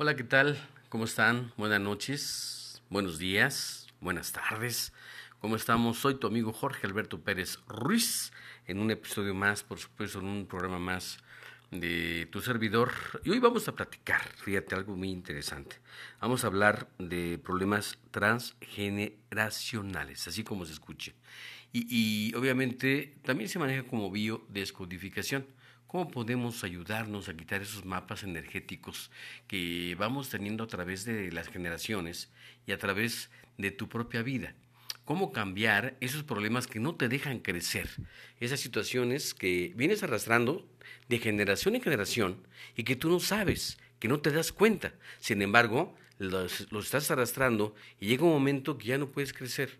Hola, ¿qué tal? ¿Cómo están? Buenas noches, buenos días, buenas tardes. ¿Cómo estamos? Soy tu amigo Jorge Alberto Pérez Ruiz en un episodio más, por supuesto, en un programa más de tu servidor. Y hoy vamos a platicar, fíjate, algo muy interesante. Vamos a hablar de problemas transgeneracionales, así como se escuche. Y, y obviamente también se maneja como biodescodificación. ¿Cómo podemos ayudarnos a quitar esos mapas energéticos que vamos teniendo a través de las generaciones y a través de tu propia vida? ¿Cómo cambiar esos problemas que no te dejan crecer? Esas situaciones que vienes arrastrando de generación en generación y que tú no sabes, que no te das cuenta. Sin embargo, los, estás arrastrando y llega un momento que ya no puedes crecer.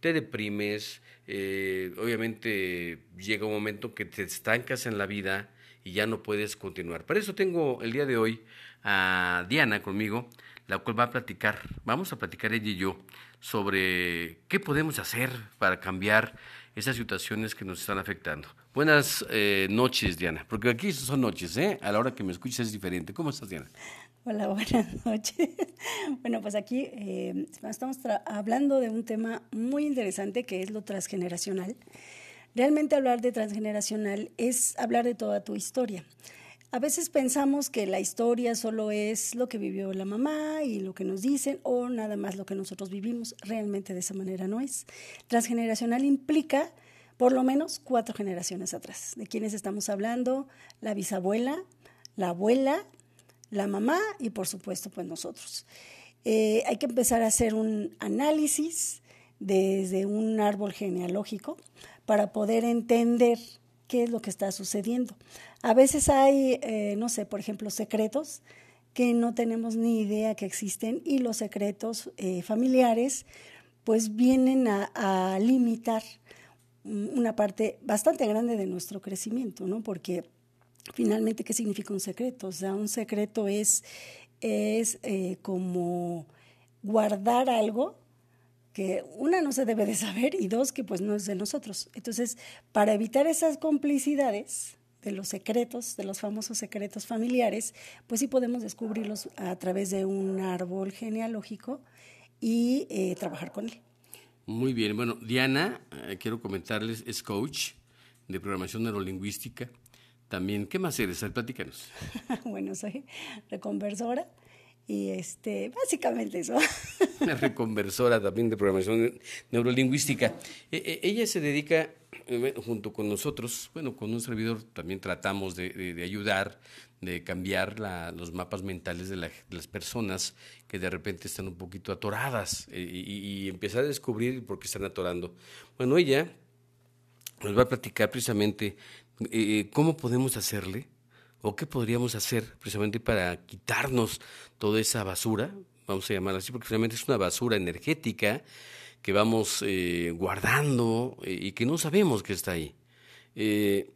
Te deprimes, eh, obviamente llega un momento que te estancas en la vida y ya no puedes continuar. Por eso tengo el día de hoy a Diana conmigo, la cual va a platicar, vamos a platicar ella y yo sobre qué podemos hacer para cambiar esas situaciones que nos están afectando. Buenas eh, noches, Diana, porque aquí son noches, ¿eh? A la hora que me escuchas es diferente. ¿Cómo estás, Diana? Hola, buenas noches. Bueno, pues aquí eh, estamos hablando de un tema muy interesante que es lo transgeneracional. Realmente hablar de transgeneracional es hablar de toda tu historia. A veces pensamos que la historia solo es lo que vivió la mamá y lo que nos dicen o nada más lo que nosotros vivimos. Realmente de esa manera no es. Transgeneracional implica por lo menos cuatro generaciones atrás. ¿De quiénes estamos hablando? La bisabuela, la abuela, la mamá y por supuesto pues nosotros. Eh, hay que empezar a hacer un análisis desde un árbol genealógico para poder entender qué es lo que está sucediendo. A veces hay, eh, no sé, por ejemplo, secretos que no tenemos ni idea que existen y los secretos eh, familiares pues vienen a, limitar una parte bastante grande de nuestro crecimiento, ¿no? Porque finalmente, ¿qué significa un secreto? O sea, un secreto es, es eh, como guardar algo que una no se debe de saber y dos que pues no es de nosotros. Entonces, para evitar esas complicidades de los secretos, de los famosos secretos familiares, pues sí podemos descubrirlos a través de un árbol genealógico y eh, trabajar con él. Muy bien, bueno, Diana, eh, quiero comentarles, es coach de programación neurolingüística. También, ¿qué más eres? Platícanos. bueno, soy reconversora y este, básicamente eso. Una reconversora también de programación neurolingüística. E, e, ella se dedica, eh, junto con nosotros, bueno, con un servidor también tratamos de, ayudar, de cambiar los mapas mentales de, las personas que de repente están un poquito atoradas eh, y, empezar a descubrir por qué están atorando. Bueno, ella nos va a platicar precisamente eh, cómo podemos hacerle o qué podríamos hacer precisamente para quitarnos toda esa basura, vamos a llamarla así, porque finalmente es una basura energética que vamos eh, guardando eh, y que no sabemos que está ahí. Eh,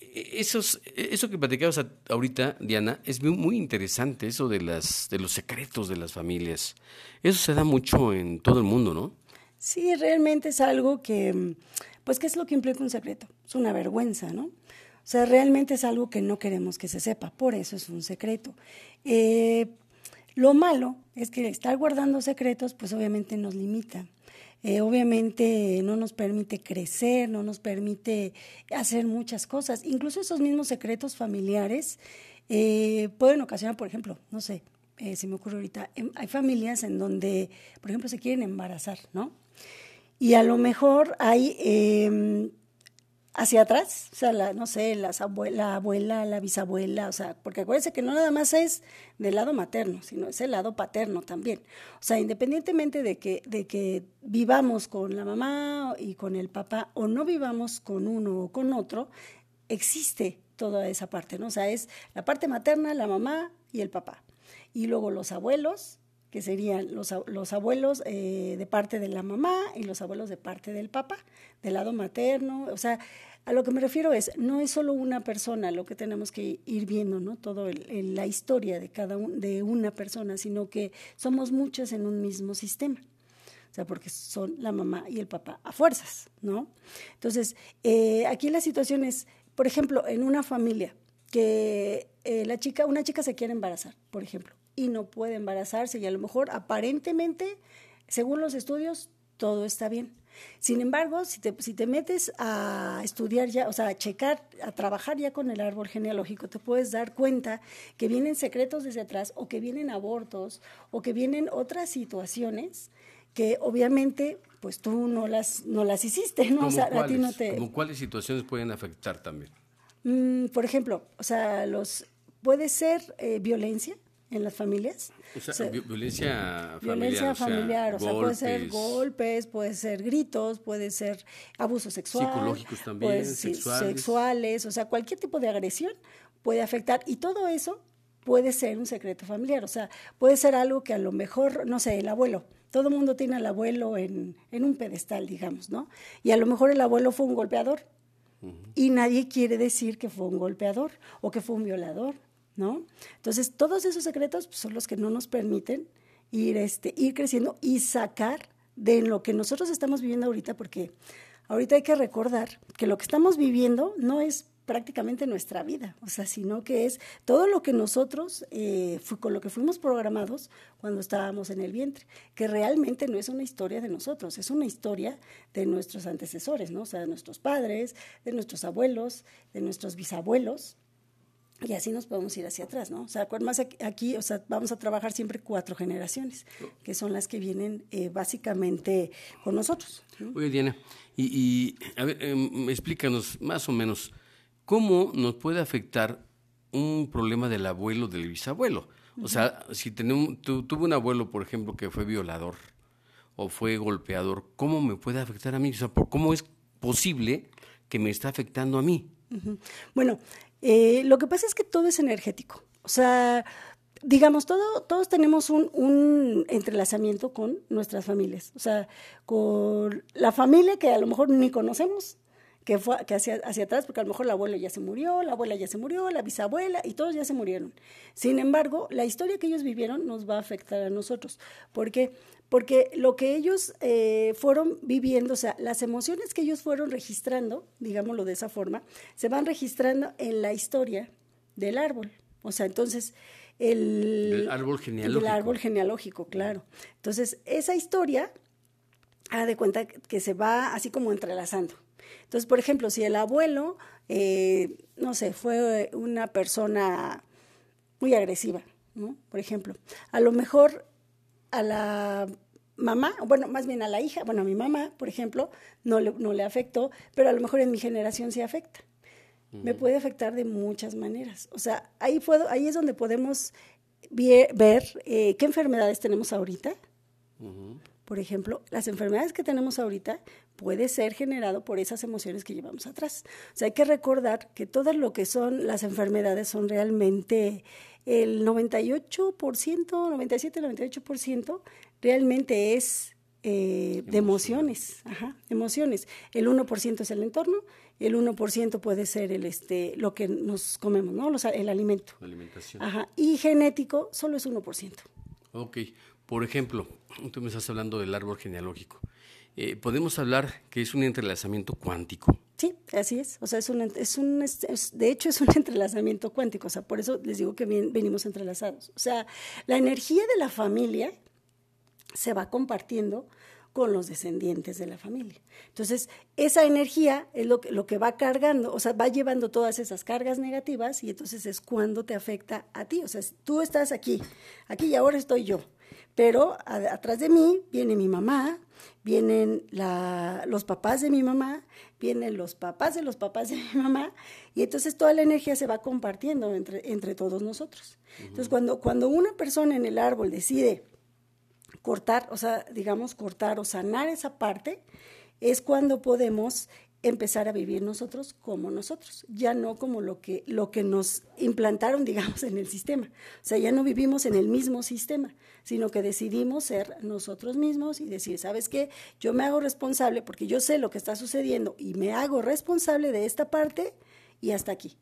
esos, eso que platicabas ahorita, Diana, es muy, interesante, eso de, las, de los secretos de las familias. Eso se da mucho en todo el mundo, ¿no? Sí, realmente es algo que, pues, ¿qué es lo que implica un secreto? Es una vergüenza, ¿no? O sea, realmente es algo que no queremos que se sepa, por eso es un secreto. Eh, lo malo es que estar guardando secretos, pues obviamente nos limita. Eh, obviamente no nos permite crecer, no nos permite hacer muchas cosas. Incluso esos mismos secretos familiares eh, pueden ocasionar, por ejemplo, no sé, se me ocurre ahorita, em, hay familias en donde, por ejemplo, se quieren embarazar, ¿no? Y a lo mejor hay em, hacia atrás, o sea, la, no sé, las la abuela, la bisabuela, o sea, porque acuérdense que no nada más es del lado materno, sino es el lado paterno también. O sea, independientemente de que, de que vivamos con la mamá y con el papá o no vivamos con uno o con otro, existe toda esa parte, ¿no? O sea, es la parte materna, la mamá y el papá. Y luego los abuelos, que serían los, los abuelos eh, de parte de la mamá y los abuelos de parte del papá, del lado materno, o sea, a lo que me refiero es, no es solo una persona lo que tenemos que ir viendo, ¿no? Todo la historia de cada de una persona, sino que somos muchas en un mismo sistema. O sea, porque son la mamá y el papá a fuerzas, ¿no? Entonces, eh, aquí la situación es, por ejemplo, en una familia que eh, la chica, una chica se quiere embarazar, por ejemplo, y no puede embarazarse y a lo mejor aparentemente, según los estudios, todo está bien. Sin embargo, si te, si te metes a estudiar ya, o sea, a checar, a trabajar ya con el árbol genealógico, te puedes dar cuenta que vienen secretos desde atrás o que vienen abortos o que vienen otras situaciones que obviamente pues tú no las no las hiciste, ¿no? O sea, cuáles, a ti no te ¿Cómo cuáles situaciones pueden afectar también? Mm, por ejemplo, o sea, los puede ser eh, violencia en las familias. O sea, vi- violencia familiar. Violencia o sea, familiar, o sea, puede ser golpes. puede ser gritos, puede ser abuso sexual. Psicológicos también, pues, sexuales. sexuales, o sea, cualquier tipo de agresión puede afectar y todo eso puede ser un secreto familiar, o sea, puede ser algo que a lo mejor, no sé, el abuelo, todo el mundo tiene al abuelo en, en un pedestal, digamos, ¿no? Y a lo mejor el abuelo fue un golpeador y nadie quiere decir que fue un golpeador o que fue un violador, ¿no? Entonces, todos esos secretos pues, son los que no nos permiten ir, este, ir creciendo y sacar de lo que nosotros estamos viviendo ahorita, porque ahorita hay que recordar que lo que estamos viviendo no es prácticamente nuestra vida, o sea, sino que es todo lo que nosotros, eh, con lo que fuimos programados cuando estábamos en el vientre, que realmente no es una historia de nosotros, es una historia de nuestros antecesores, ¿no? O sea, de nuestros padres, de nuestros abuelos, de nuestros bisabuelos, y así nos podemos ir hacia atrás, ¿no? O sea, más aquí, o sea, vamos a trabajar siempre cuatro generaciones, que son las que vienen eh, básicamente con nosotros. ¿no? Oye, Diana, y, y, a ver, em, explícanos más o menos cómo nos puede afectar un problema del abuelo, del bisabuelo. O sea, si tenemos, tu, tuve un abuelo, por ejemplo, que fue violador o fue golpeador, ¿cómo me puede afectar a mí? O sea, ¿por ¿cómo es posible que me está afectando a mí? Bueno, eh, lo que pasa es que todo es energético. O sea, digamos, todo, todos tenemos un, entrelazamiento con nuestras familias. O sea, con la familia que a lo mejor ni conocemos, que fue que hacia, atrás, porque a lo mejor el abuelo ya se murió, la abuela ya se murió, la bisabuela, y todos ya se murieron. Sin embargo, la historia que ellos vivieron nos va a afectar a nosotros. ¿Por qué? Porque lo que ellos eh, fueron viviendo, o sea, las emociones que ellos fueron registrando, digámoslo de esa forma, se van registrando en la historia del árbol. O sea, entonces, el... Árbol genealógico. Del árbol genealógico, claro. Entonces, esa historia, haga de cuenta que se va así como entrelazando. Entonces, por ejemplo, si el abuelo, eh, no sé, fue una persona muy agresiva, ¿no? Por ejemplo, a lo mejor a la mamá, bueno, más bien a la hija, bueno, a mi mamá, por ejemplo, no le, no le afectó, pero a lo mejor en mi generación sí afecta. Me puede afectar de muchas maneras. O sea, ahí, puedo, ahí es donde podemos ver eh, qué enfermedades tenemos ahorita. Por ejemplo, las enfermedades que tenemos ahorita puede ser generado por esas emociones que llevamos atrás. O sea, hay que recordar que todo lo que son las enfermedades son realmente el 98%, 97, 98% realmente es eh, de emociones, ajá, emociones. El 1% es el entorno, el 1% puede ser el este lo que nos comemos, ¿no? Los- el alimento. La alimentación. Ajá, y genético solo es 1%. Ok, por ejemplo, tú me estás hablando del árbol genealógico. Eh, ¿Podemos hablar que es un entrelazamiento cuántico? Sí, así es. O sea, es un, es un de hecho es un entrelazamiento cuántico. O sea, por eso les digo que venimos entrelazados. O sea, la energía de la familia se va compartiendo con los descendientes de la familia. Entonces, esa energía es lo que, lo que va cargando, o sea, va llevando todas esas cargas negativas y entonces es cuando te afecta a ti. O sea, tú estás aquí, aquí y ahora estoy yo, pero a- atrás de mí viene mi mamá, vienen la- los papás de mi mamá, vienen los papás de los papás de mi mamá, y entonces toda la energía se va compartiendo entre, entre todos nosotros. Entonces, cuando, cuando una persona en el árbol decide cortar, o sea, digamos, cortar o sanar esa parte, es cuando podemos empezar a vivir nosotros como nosotros, ya no como lo que, lo que nos implantaron, digamos, en el sistema. O sea, ya no vivimos en el mismo sistema, sino que decidimos ser nosotros mismos y decir, ¿sabes qué? Yo me hago responsable porque yo sé lo que está sucediendo y me hago responsable de esta parte y hasta aquí.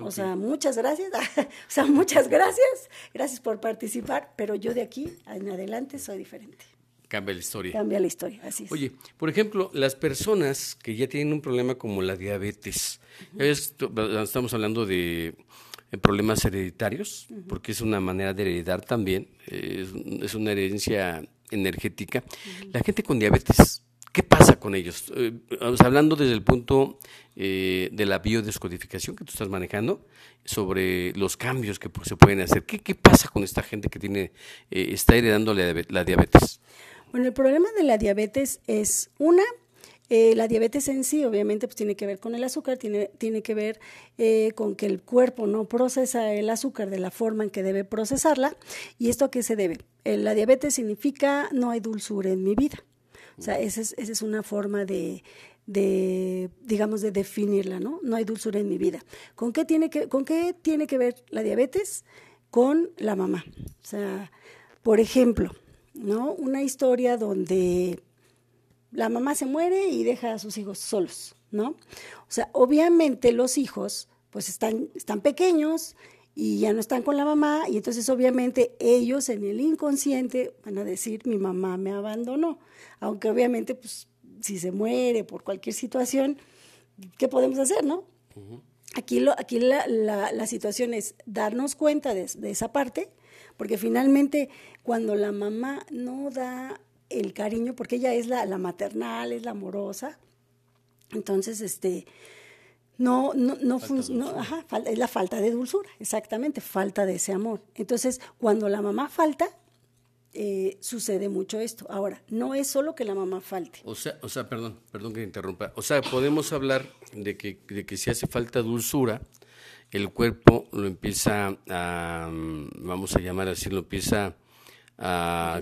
O sea, muchas gracias. o sea, muchas gracias. Gracias por participar, pero yo de aquí en adelante soy diferente. Cambia la historia. Cambia la historia, así es. Oye, por ejemplo, las personas que ya tienen un problema como la diabetes, ves, tú- estamos hablando de problemas hereditarios, porque es una manera de heredar también, es, una herencia energética. La gente con diabetes, ¿qué pasa con ellos? hablando desde el punto de la biodescodificación que tú estás manejando, sobre los cambios que se pueden hacer. ¿Qué, qué pasa con esta gente que tiene está heredando la diabetes? Bueno, el problema de la diabetes es una, eh, la diabetes en sí, obviamente, pues tiene que ver con el azúcar, tiene, tiene que ver eh, con que el cuerpo no procesa el azúcar de la forma en que debe procesarla. ¿Y esto a qué se debe? Eh, la diabetes significa no hay dulzura en mi vida. O sea, esa es, esa es una forma de, de, digamos, de definirla, ¿no? No hay dulzura en mi vida. ¿Con qué tiene que, con qué tiene que ver la diabetes? Con la mamá. O sea, por ejemplo, ¿no? Una historia donde la mamá se muere y deja a sus hijos solos, ¿no? O sea, obviamente los hijos pues están, están pequeños y ya no están con la mamá y entonces obviamente ellos en el inconsciente van a decir mi mamá me abandonó, aunque obviamente pues si se muere por cualquier situación, ¿qué podemos hacer, no? Aquí, lo, aquí la, la, situación es darnos cuenta de, de esa parte, porque finalmente cuando la mamá no da el cariño, porque ella es la, la maternal, es la amorosa, entonces, este, no, no, no, ajá, es la falta de dulzura, exactamente, falta de ese amor. Entonces, cuando la mamá falta, eh, sucede mucho esto. Ahora, no es solo que la mamá falte. O sea, o sea, perdón, perdón que interrumpa. O sea, podemos hablar de que, de que si hace falta dulzura, el cuerpo lo empieza a, mm, vamos a llamar así, lo empieza a,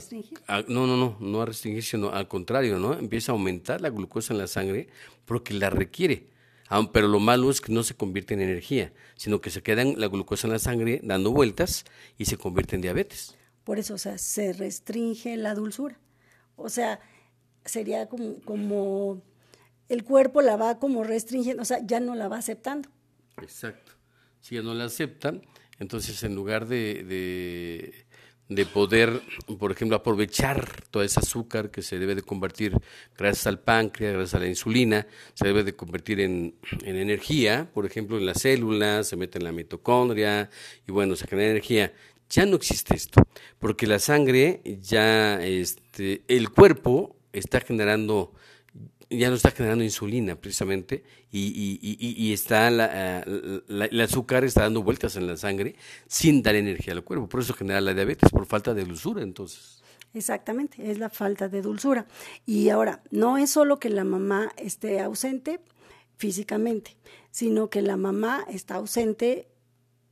no, no, no, no a restringir, sino al contrario, ¿no? Empieza a aumentar la glucosa en la sangre porque la requiere. Pero lo malo es que no se convierte en energía, sino que se queda la glucosa en la sangre dando vueltas y se convierte en diabetes. Por eso, o sea, se restringe la dulzura. O sea, sería como, como el cuerpo la va como restringiendo, o sea, ya no la va aceptando. Exacto si ya no la aceptan, entonces en lugar de, de, poder, por ejemplo, aprovechar todo ese azúcar que se debe de convertir gracias al páncreas, gracias a la insulina, se debe de convertir en, en energía, por ejemplo, en las células, se mete en la mitocondria y bueno, se genera energía. Ya no existe esto, porque la sangre ya, este, el cuerpo está generando ya no está generando insulina precisamente y, y, y, está eh, la, el azúcar está dando vueltas en la sangre sin dar energía al cuerpo. Por eso genera la diabetes, por falta de dulzura entonces. Exactamente, es la falta de dulzura. Y ahora, no es solo que la mamá esté ausente físicamente, sino que la mamá está ausente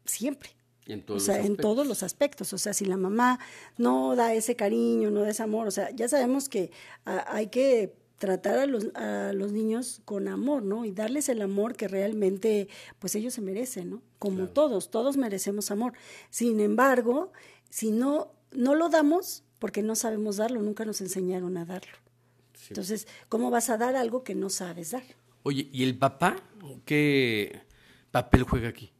siempre. En todos o sea, en todos los aspectos. O sea, si la mamá no da ese cariño, no da ese amor, o sea, ya sabemos que ah, hay que tratar a los, a los niños con amor, ¿no? Y darles el amor que realmente, pues ellos se merecen, ¿no? Como todos, todos merecemos amor. Sin embargo, si no, no lo damos, porque no sabemos darlo, nunca nos enseñaron a darlo. Entonces, ¿cómo vas a dar algo que no sabes dar? Oye, ¿y el papá qué papel juega aquí?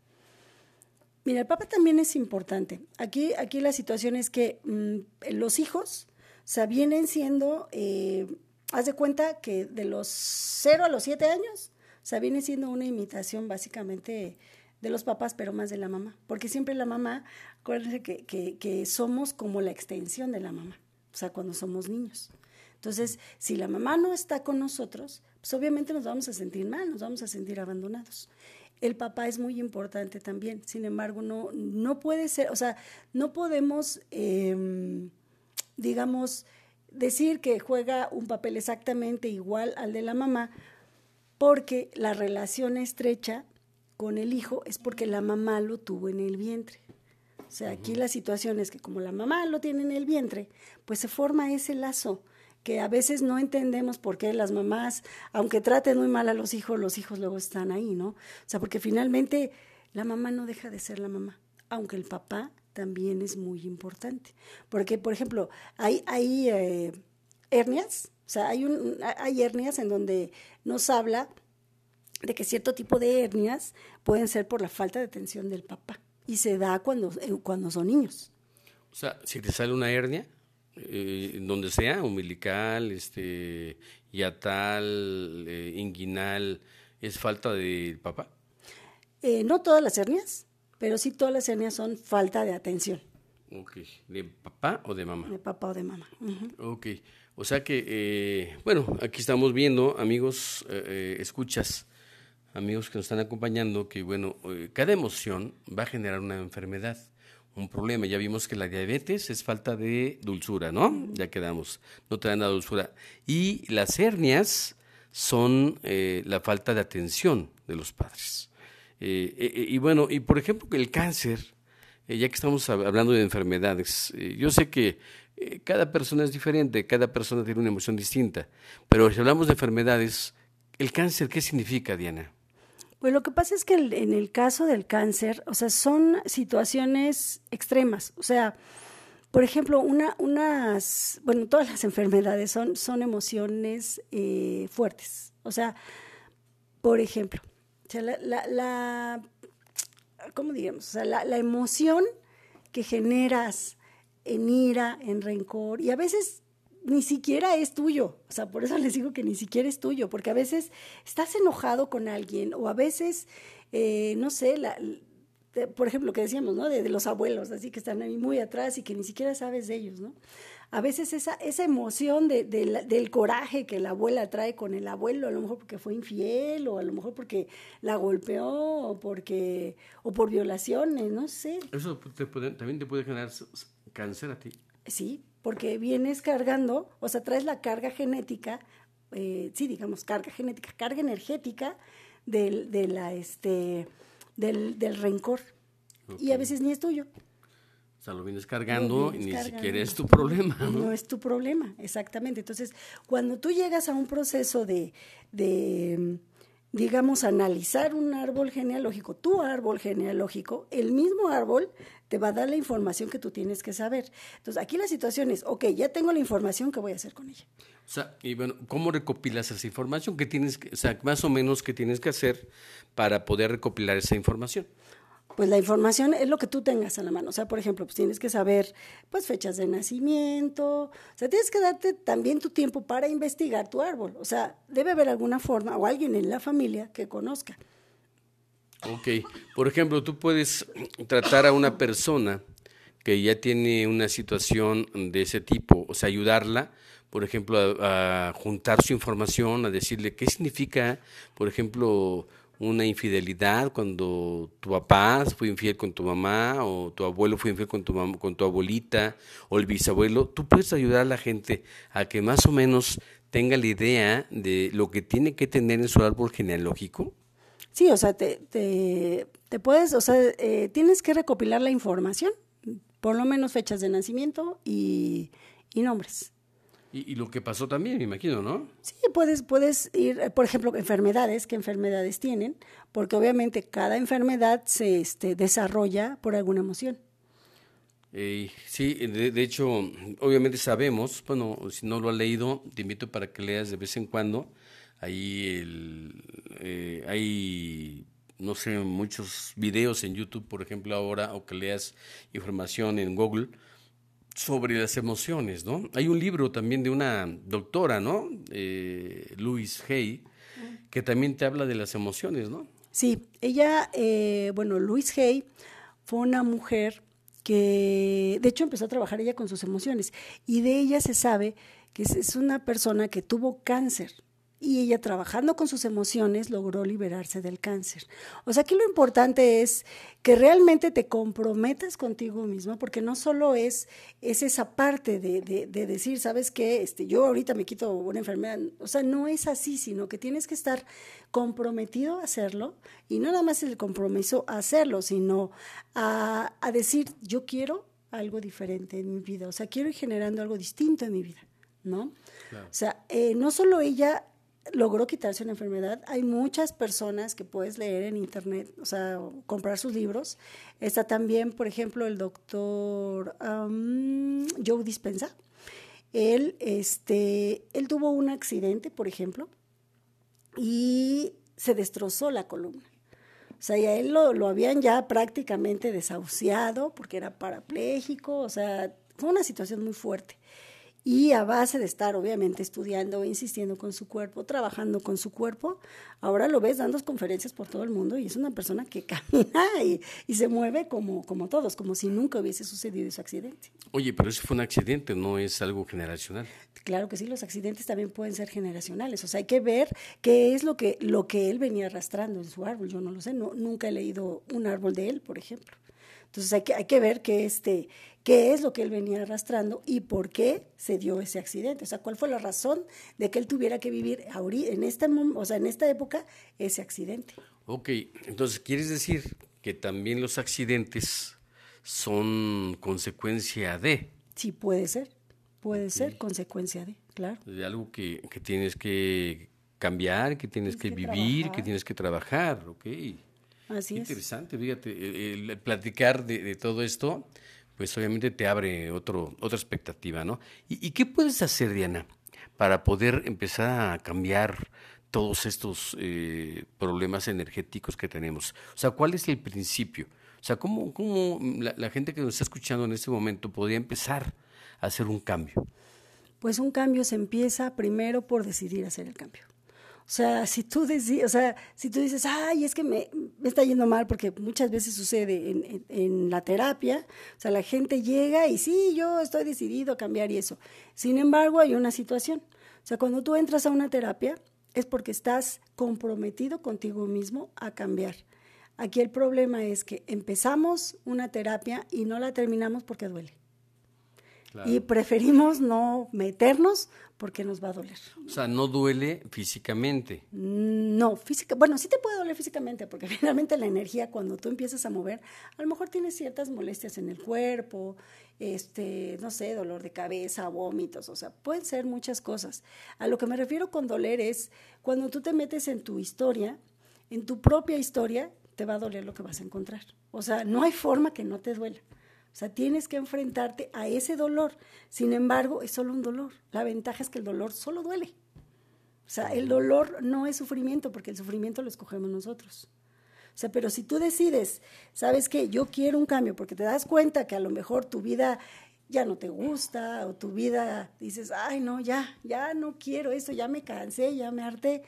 Mira, el papá también es importante. Aquí, aquí la situación es que mm, los hijos, o sea, vienen siendo eh, haz de cuenta que de los 0 a los 7 años, o sea, viene siendo una imitación básicamente de los papás, pero más de la mamá. Porque siempre la mamá, acuérdense que, que, somos como la extensión de la mamá, o sea, cuando somos niños. Entonces, si la mamá no está con nosotros, pues obviamente nos vamos a sentir mal, nos vamos a sentir abandonados. El papá es muy importante también, sin embargo, no, no puede ser, o sea, no podemos, em, digamos, decir que juega un papel exactamente igual al de la mamá, porque la relación estrecha con el hijo es porque la mamá lo tuvo en el vientre. O sea, aquí la situación es que como la mamá lo tiene en el vientre, pues se forma ese lazo que a veces no entendemos por qué las mamás, aunque traten muy mal a los hijos, los hijos luego están ahí, ¿no? O sea, porque finalmente la mamá no deja de ser la mamá, aunque el papá también es muy importante. Porque, por ejemplo, hay, hay eh, hernias, o sea, hay, un, hay hernias en donde nos habla de que cierto tipo de hernias pueden ser por la falta de atención del papá y se da cuando, eh, cuando son niños. O sea, si te sale una hernia, eh, donde sea, umbilical, este, yatal, inguinal, ¿es falta del papá? no todas las hernias, pero sí todas las hernias son falta de atención. Ok, ¿de papá o de mamá? De papá o de mamá. Ok, o sea que, eh, bueno, aquí estamos viendo, amigos, eh, eh, escuchas, amigos que nos están acompañando, que bueno, cada emoción va a generar una enfermedad, un problema. Ya vimos que la diabetes es falta de dulzura, ¿no? Ya quedamos, no te dan la dulzura. Y las hernias son la falta de atención de los padres. Y bueno, y por ejemplo, el cáncer eh, ya que estamos hablando de enfermedades, eh, yo sé que eh, cada persona es diferente, cada persona tiene una emoción distinta, pero si hablamos de enfermedades, ¿el cáncer qué significa, Diana? Pues lo que pasa es que en el caso del cáncer, o sea, son situaciones extremas, o sea, por ejemplo, una, unas, bueno, todas las enfermedades son, son emociones fuertes, o sea, por ejemplo, la, la ¿cómo digamos? O sea, la, emoción que generas en ira, en rencor, y a veces ni siquiera es tuyo. O sea, por eso les digo que ni siquiera es tuyo, porque a veces estás enojado con alguien o a veces, eh, no sé, la, por ejemplo, que decíamos, ¿no? De, de, los abuelos, así que están ahí muy atrás y que ni siquiera sabes de ellos, ¿no? A veces esa, esa emoción de, del coraje que la abuela trae con el abuelo, a lo mejor porque fue infiel, o a lo mejor porque la golpeó, o porque, o por violaciones, no sé. Eso también te puede generar cáncer a ti. Sí, porque vienes cargando, o sea, traes la carga genética, eh, sí, digamos, carga genética, carga energética del, de la, este, del, del rencor. Y a veces ni es tuyo. Sea, lo vienes cargando y ni siquiera es tu problema. ¿no? no es tu problema, exactamente. Entonces, cuando tú llegas a un proceso de, de, digamos, analizar un árbol genealógico, tu árbol genealógico, el mismo árbol te va a dar la información que tú tienes que saber. Entonces, aquí la situación es, ok, ya tengo la información, ¿qué voy a hacer con ella? O sea, y bueno, ¿cómo recopilas esa información? ¿Qué tienes que, o sea, más o menos qué tienes que hacer para poder recopilar esa información? Pues la información es lo que tú tengas a la mano. O sea, por ejemplo, pues tienes que saber pues fechas de nacimiento, o sea, tienes que darte también tu tiempo para investigar tu árbol. O sea, debe haber alguna forma o alguien en la familia que conozca. Ok, por ejemplo, tú puedes tratar a una persona que ya tiene una situación de ese tipo, o sea, ayudarla, por ejemplo, a juntar su información, a decirle qué significa, por ejemplo, una infidelidad cuando tu papá fue infiel con tu mamá o tu abuelo fue infiel con tu con tu abuelita o el bisabuelo, tú puedes ayudar a la gente a que más o menos tenga la idea de lo que tiene que tener en su árbol genealógico. Sí, o sea, te, te, puedes, o sea, eh, tienes que recopilar la información, por lo menos fechas de nacimiento y, y nombres. Y, lo que pasó también, me imagino, ¿no? Sí, puedes, puedes ir, eh, por ejemplo, enfermedades, qué enfermedades tienen, porque obviamente cada enfermedad se este, desarrolla por alguna emoción. Eh, sí, de, hecho, obviamente sabemos, bueno, si no lo has leído, te invito para que leas de vez en cuando. Ahí el, eh, hay, no sé, muchos videos en YouTube, por ejemplo, ahora, o que leas información en Google sobre las emociones, ¿no? Hay un libro también de una doctora, ¿no? Eh, Louise Hay, que también te habla de las emociones, ¿no? Sí, ella, eh, bueno, Louise Hay fue una mujer que, de hecho, empezó a trabajar ella con sus emociones y de ella se sabe que es una persona que tuvo cáncer y ella trabajando con sus emociones logró liberarse del cáncer. O sea, aquí lo importante es que realmente te comprometas contigo mismo, porque no solo es, es esa parte de, de, decir, ¿sabes qué? Este, yo ahorita me quito una enfermedad. O sea, no es así, sino que tienes que estar comprometido a hacerlo y no nada más el compromiso a hacerlo, sino a, a decir, yo quiero algo diferente en mi vida, o sea, quiero ir generando algo distinto en mi vida, ¿no? O sea, eh, no solo ella logró quitarse una enfermedad. Hay muchas personas que puedes leer en internet, o sea, comprar sus libros. Está también, por ejemplo, el doctor Joe Dispensa. Él, este, él tuvo un accidente, por ejemplo, y se destrozó la columna. O sea, ya él lo, lo habían ya prácticamente desahuciado porque era parapléjico, o sea, fue una situación muy fuerte. Y a base de estar, obviamente, estudiando, insistiendo con su cuerpo, trabajando con su cuerpo, ahora lo ves dando conferencias por todo el mundo y es una persona que camina y, y se mueve como, como todos, como si nunca hubiese sucedido ese accidente. Oye, pero eso fue un accidente, no es algo generacional. Claro que sí, los accidentes también pueden ser generacionales. O sea, hay que ver qué es lo que, lo que él venía arrastrando en su árbol. Yo no lo sé, no, nunca he leído un árbol de él, por ejemplo. Entonces hay que, hay que ver qué, este, qué es lo que él venía arrastrando y por qué se dio ese accidente. O sea, cuál fue la razón de que él tuviera que vivir en esta, o sea, en esta época ese accidente. Ok, entonces quieres decir que también los accidentes son consecuencia de. Sí, puede ser, puede ser consecuencia de, claro. De algo que, que tienes que cambiar, que tienes, que, vivir, que tienes que trabajar, ok. Así Qué interesante, fíjate, el, platicar de, todo esto, pues obviamente te abre otro, otra expectativa, ¿no? ¿Y, qué puedes hacer, Diana, para poder empezar a cambiar todos estos eh, problemas energéticos que tenemos? O sea, ¿cuál es el principio? O sea, ¿cómo, cómo la, gente que nos está escuchando en este momento podría empezar a hacer un cambio? Pues un cambio se empieza primero por decidir hacer el cambio. O sea, si tú, o sea, si tú dices, ay, es que me, está yendo mal, porque muchas veces sucede en, en, la terapia, o sea, la gente llega y sí, yo estoy decidido a cambiar y eso. Sin embargo, hay una situación. O sea, cuando tú entras a una terapia, es porque estás comprometido contigo mismo a cambiar. Aquí el problema es que empezamos una terapia y no la terminamos porque duele. Y preferimos no meternos porque nos va a doler. O sea, no duele físicamente. No, física, bueno, sí te puede doler físicamente, porque finalmente la energía cuando tú empiezas a mover, a lo mejor tienes ciertas molestias en el cuerpo, este, no sé, dolor de cabeza, vómitos, o sea, pueden ser muchas cosas. A lo que me refiero con doler es cuando tú te metes en tu historia, en tu propia historia, te va a doler lo que vas a encontrar. O sea, no hay forma que no te duela. Sea, tienes que enfrentarte a ese dolor. Sin embargo, es solo un dolor. La ventaja es que el dolor solo duele. O sea, el dolor no es sufrimiento, porque el sufrimiento lo escogemos nosotros. O sea, pero si tú decides, sabes que yo quiero un cambio, porque te das cuenta que a lo mejor tu vida ya no te gusta, o tu vida dices, ay, no, ya, ya no quiero esto, ya me cansé, ya me harté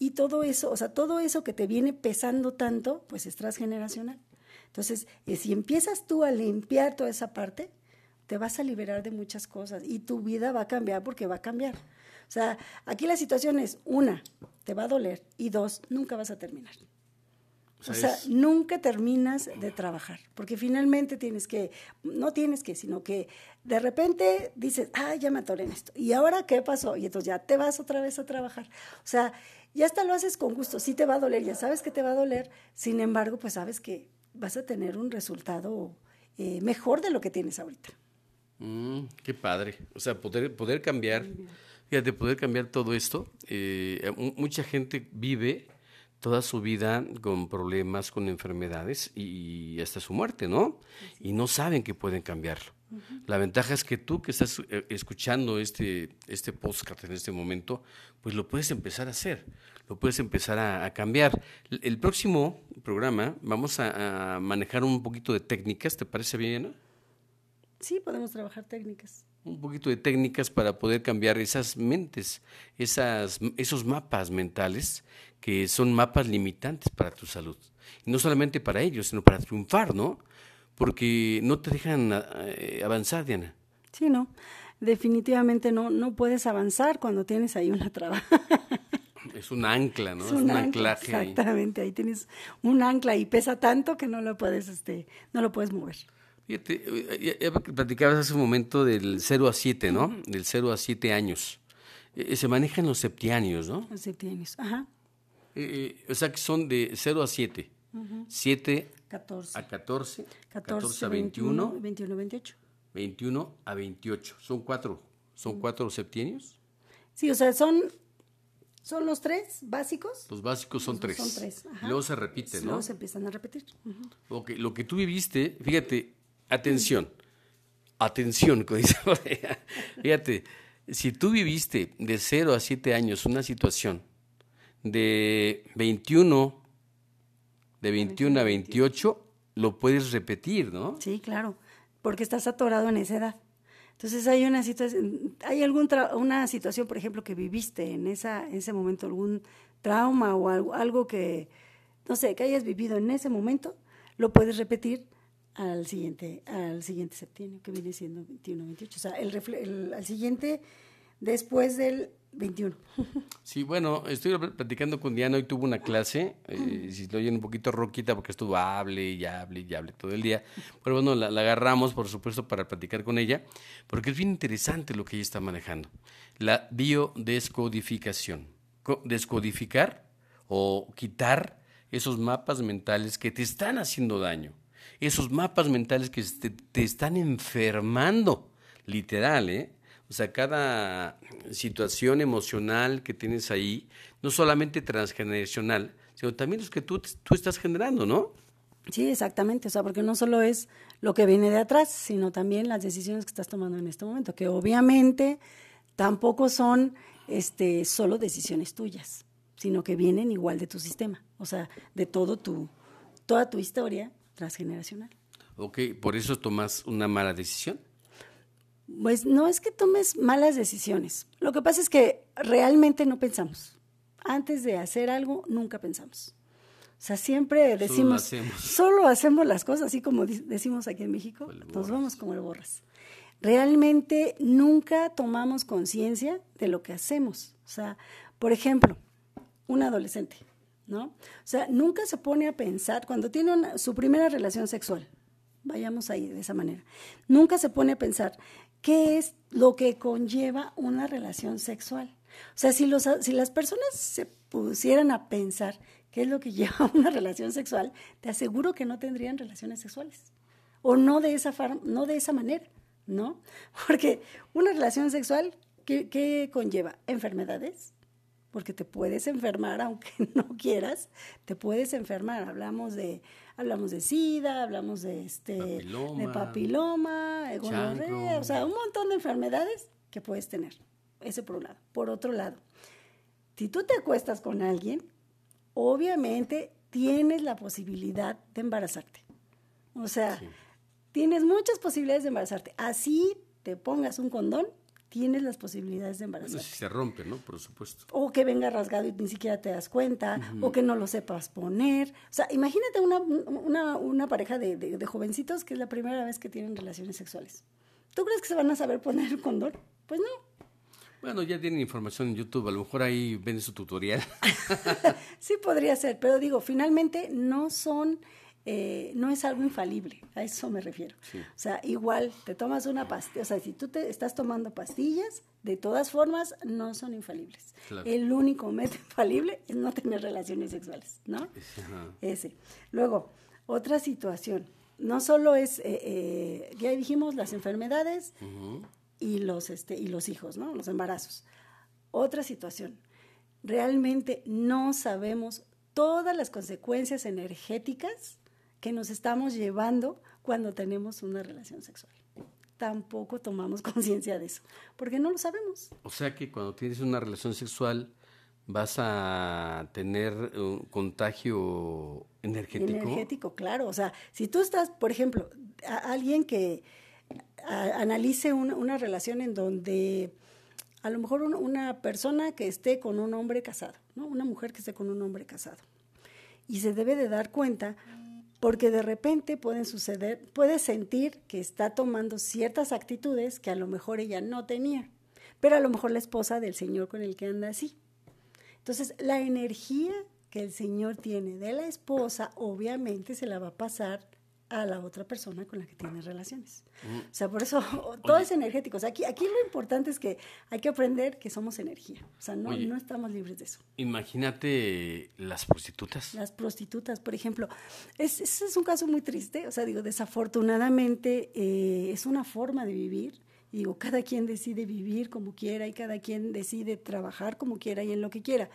y todo eso, o sea, todo eso que te viene pesando tanto, pues es transgeneracional. Entonces, eh, si empiezas tú a limpiar toda esa parte, te vas a liberar de muchas cosas y tu vida va a cambiar porque va a cambiar. O sea, aquí la situación es, una, te va a doler y dos, nunca vas a terminar. O sea, nunca terminas de trabajar, porque finalmente tienes que, no tienes que, sino que de repente dices, ah, ya me atoré en esto. ¿Y ahora qué pasó? Y entonces ya te vas otra vez a trabajar. O sea, ya hasta lo haces con gusto, sí te va a doler, ya sabes que te va a doler, sin embargo, pues sabes que vas a tener un resultado eh, mejor de lo que tienes ahorita. Mm, qué padre, o sea, poder, poder cambiar, fíjate, poder cambiar todo esto, eh, mucha gente vive toda su vida con problemas, con enfermedades y hasta su muerte, ¿no? Y no saben que pueden cambiarlo. La ventaja es que tú que estás eh, escuchando este, este podcast en este momento, pues lo puedes empezar a hacer, lo puedes empezar a, cambiar. El, próximo programa vamos a, manejar un poquito de técnicas, ¿te parece bien, Sí, podemos trabajar técnicas. Un poquito de técnicas para poder cambiar esas mentes, esas, esos mapas mentales que son mapas limitantes para tu salud. Y no solamente para ellos, sino para triunfar, ¿no? porque no te dejan eh, avanzar, Diana. Sí, no, definitivamente no, no puedes avanzar cuando tienes ahí una traba. Es un ancla, ¿no? Es un, anclaje. Exactamente, ahí. tienes un ancla y pesa tanto que no lo puedes, este, no lo puedes mover. Fíjate, ya, ya platicabas hace un momento del 0 a 7, ¿no? Del 0 a 7 años. Eh, se manejan los septianios, ¿no? Los septianios, ajá. Eh, o sea que son de 0 a 7. 7 14. A 14. 14, a 21. 21 a 28. 21 a 28. Son cuatro, son cuatro septienios. Sí, o sea, son, son los tres básicos. Los básicos son tres. Son tres. Luego se repite, ¿no? Luego se empiezan a repetir. lo que tú viviste, fíjate, atención, atención, dice Fíjate, si tú viviste de 0 a 7 años una situación de 21 de 21 a 28, lo puedes repetir, ¿no? Sí, claro, porque estás atorado en esa edad. Entonces hay una situación, hay algún una situación, por ejemplo, que viviste en esa, en ese momento, algún trauma o algo, que, no sé, que hayas vivido en ese momento, lo puedes repetir al siguiente, al siguiente septiembre, que viene siendo 21-28. O sea, el, el, al siguiente después del 21. Sí, bueno, estoy platicando con Diana, hoy tuvo una clase, eh, si lo oyen un poquito roquita porque estuvo hable y hable y hable todo el día, pero bueno, la, agarramos por supuesto para platicar con ella, porque es bien interesante lo que ella está manejando, la biodescodificación, descodificar o quitar esos mapas mentales que te están haciendo daño, esos mapas mentales que te, te están enfermando, literal, ¿eh? O sea, cada situación emocional que tienes ahí, no solamente transgeneracional, sino también los que tú, tú estás generando, ¿no? Sí, exactamente. O sea, porque no solo es lo que viene de atrás, sino también las decisiones que estás tomando en este momento, que obviamente tampoco son este, solo decisiones tuyas, sino que vienen igual de tu sistema, o sea, de todo tu, toda tu historia transgeneracional. Ok, ¿por eso tomas una mala decisión? Pues no es que tomes malas decisiones. Lo que pasa es que realmente no pensamos. Antes de hacer algo, nunca pensamos. O sea, siempre decimos, solo hacemos, las cosas, así como decimos aquí en México, nos vamos como el borras. Realmente nunca tomamos conciencia de lo que hacemos. O sea, por ejemplo, un adolescente, ¿no? O sea, nunca se pone a pensar, cuando tiene su primera relación sexual, vayamos ahí de esa manera, nunca se pone a pensar, qué es lo que conlleva una relación sexual. O sea, si, los, si las personas se pusieran a pensar qué es lo que lleva una relación sexual, te aseguro que no tendrían relaciones sexuales. O no de esa, no de esa manera, ¿no? Porque una relación sexual, ¿qué, qué conlleva? Enfermedades, porque te puedes enfermar aunque no quieras, te puedes enfermar. Hablamos de hablamos de sida, hablamos de este papiloma, de papiloma, o sea, un montón de enfermedades que puedes tener. Ese por un lado. Por otro lado, si tú te acuestas con alguien, obviamente tienes la posibilidad de embarazarte. O sea, tienes muchas posibilidades de embarazarte. Así te pongas un condón, tienes las posibilidades de embarazar. si se rompe, ¿no? Por supuesto. O que venga rasgado y ni siquiera te das cuenta, o que no lo sepas poner. O sea, imagínate una, una, una pareja de, de, jovencitos que es la primera vez que tienen relaciones sexuales. ¿Tú crees que se van a saber poner el condón? Pues no. Bueno, ya tienen información en YouTube, a lo mejor ahí ven su tutorial. sí, podría ser, pero digo, finalmente no son eh, no es algo infalible, a eso me refiero. O sea, igual te tomas una pastilla, o sea, si tú te estás tomando pastillas, de todas formas no son infalibles. El único método infalible es no tener relaciones sexuales, ¿no? Ese. Luego, otra situación, no solo es, eh, eh, ya dijimos, las enfermedades y, los, este, y los hijos, ¿no? Los embarazos. Otra situación, realmente no sabemos todas las consecuencias energéticas que nos estamos llevando cuando tenemos una relación sexual. Tampoco tomamos conciencia de eso, porque no lo sabemos. O sea que cuando tienes una relación sexual vas a tener un contagio energético. Energético, claro. O sea, si tú estás, por ejemplo, alguien que analice una, relación en donde a lo mejor una persona que esté con un hombre casado, ¿no? Una mujer que esté con un hombre casado. Y se debe de dar cuenta porque de repente pueden suceder, puede sentir que está tomando ciertas actitudes que a lo mejor ella no tenía, pero a lo mejor la esposa del Señor con el que anda así. Entonces, la energía que el Señor tiene de la esposa, obviamente se la va a pasar a la otra persona con la que tiene relaciones. Mm. O sea, por eso todo es energético. O sea, aquí, aquí lo importante es que hay que aprender que somos energía. O sea, no, no estamos libres de eso. Imagínate las prostitutas. Las prostitutas, por ejemplo. Es, ese es un caso muy triste. O sea, digo, desafortunadamente eh, es una forma de vivir. Y digo, cada quien decide vivir como quiera y cada quien decide trabajar como quiera y en lo que quiera.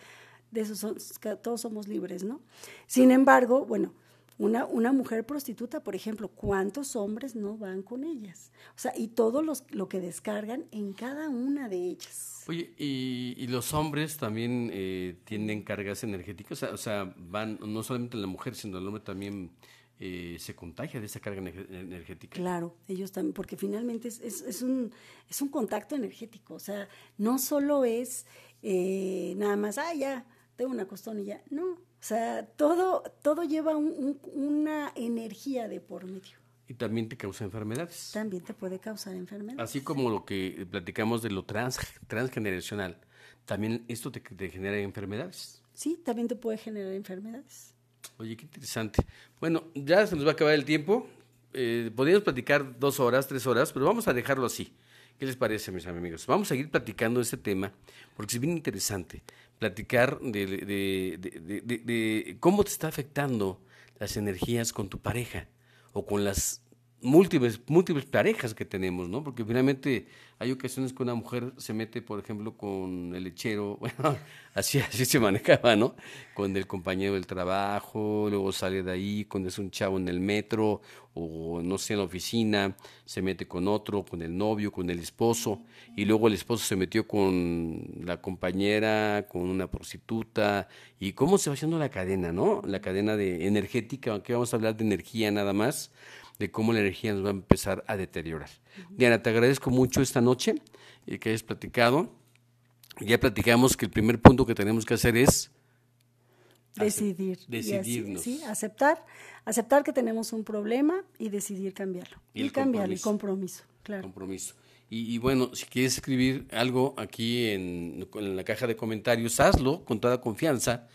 De eso todos somos libres, ¿no? Sin embargo, bueno, una, una mujer prostituta, por ejemplo, ¿cuántos hombres no van con ellas? O sea, y todo los, lo que descargan en cada una de ellas. Oye, ¿y, los hombres también eh, tienen cargas energéticas? O sea, van no solamente la mujer, sino el hombre también eh, se contagia de esa carga energética. Claro, ellos también, porque finalmente es, es, un, es un contacto energético, o sea, no solo es eh, nada más, ah, ya, tengo una costón y ya, no, o sea, todo, todo lleva una energía de por medio. Y también te causa enfermedades. También te puede causar enfermedades. Así como lo que platicamos de lo trans, transgeneracional, también esto te, te genera enfermedades. Sí, también te puede generar enfermedades. Oye, qué interesante. Bueno, ya se nos va a acabar el tiempo. Eh, podríamos platicar dos horas, tres horas, pero vamos a dejarlo así. ¿Qué les parece, mis amigos? Vamos a seguir platicando este tema porque es bien interesante. Platicar de, de, de cómo te está afectando las energías con tu pareja o con las múltiples, múltiples parejas que tenemos, ¿no? Porque finalmente hay ocasiones que una mujer se mete, por ejemplo, con el lechero, bueno, así, así se manejaba, ¿no? Con el compañero del trabajo, luego sale de ahí, cuando es un chavo en el metro o no sé, en la oficina, se mete con otro, con el novio, con el esposo, y luego el esposo se metió con la compañera, con una prostituta, y cómo se va haciendo la cadena, ¿no? La cadena de energética, aunque vamos a hablar de energía nada más, de cómo la energía nos va a empezar a deteriorar. Diana, te agradezco mucho esta noche y que hayas platicado. Ya platicamos que el primer punto que tenemos que hacer es decidir. Decidirnos. sí, aceptar, aceptar que tenemos un problema y decidir cambiarlo. Y, cambiarlo, y compromiso, claro. Compromiso. Y, bueno, si quieres escribir algo aquí en, en, la caja de comentarios, hazlo con toda confianza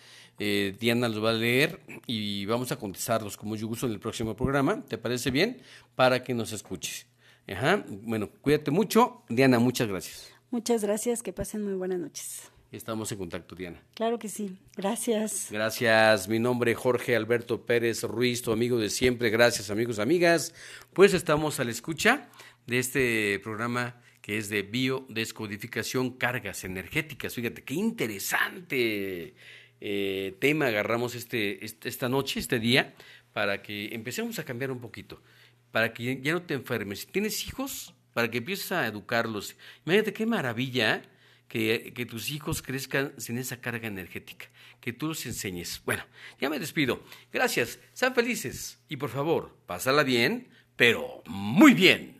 eh, Diana los va a leer y vamos a contestarlos como yo gusto en el próximo programa. ¿Te parece bien? Para que nos escuches. Ajá. Bueno, cuídate mucho. Diana, muchas gracias. Muchas gracias. Que pasen muy buenas noches. Estamos en contacto, Diana. Claro que sí. Gracias. Gracias. Mi nombre es Jorge Alberto Pérez Ruiz, tu amigo de siempre. Gracias, amigos, amigas. Pues estamos a la escucha de este programa que es de biodescodificación cargas energéticas. Fíjate, qué interesante. Eh, tema agarramos este, este, esta noche, este día, para que empecemos a cambiar un poquito, para que ya no te enfermes. Si tienes hijos, para que empieces a educarlos. Imagínate qué maravilla que, que tus hijos crezcan sin esa carga energética, que tú los enseñes. Bueno, ya me despido. Gracias, sean felices y por favor, pásala bien, pero muy bien.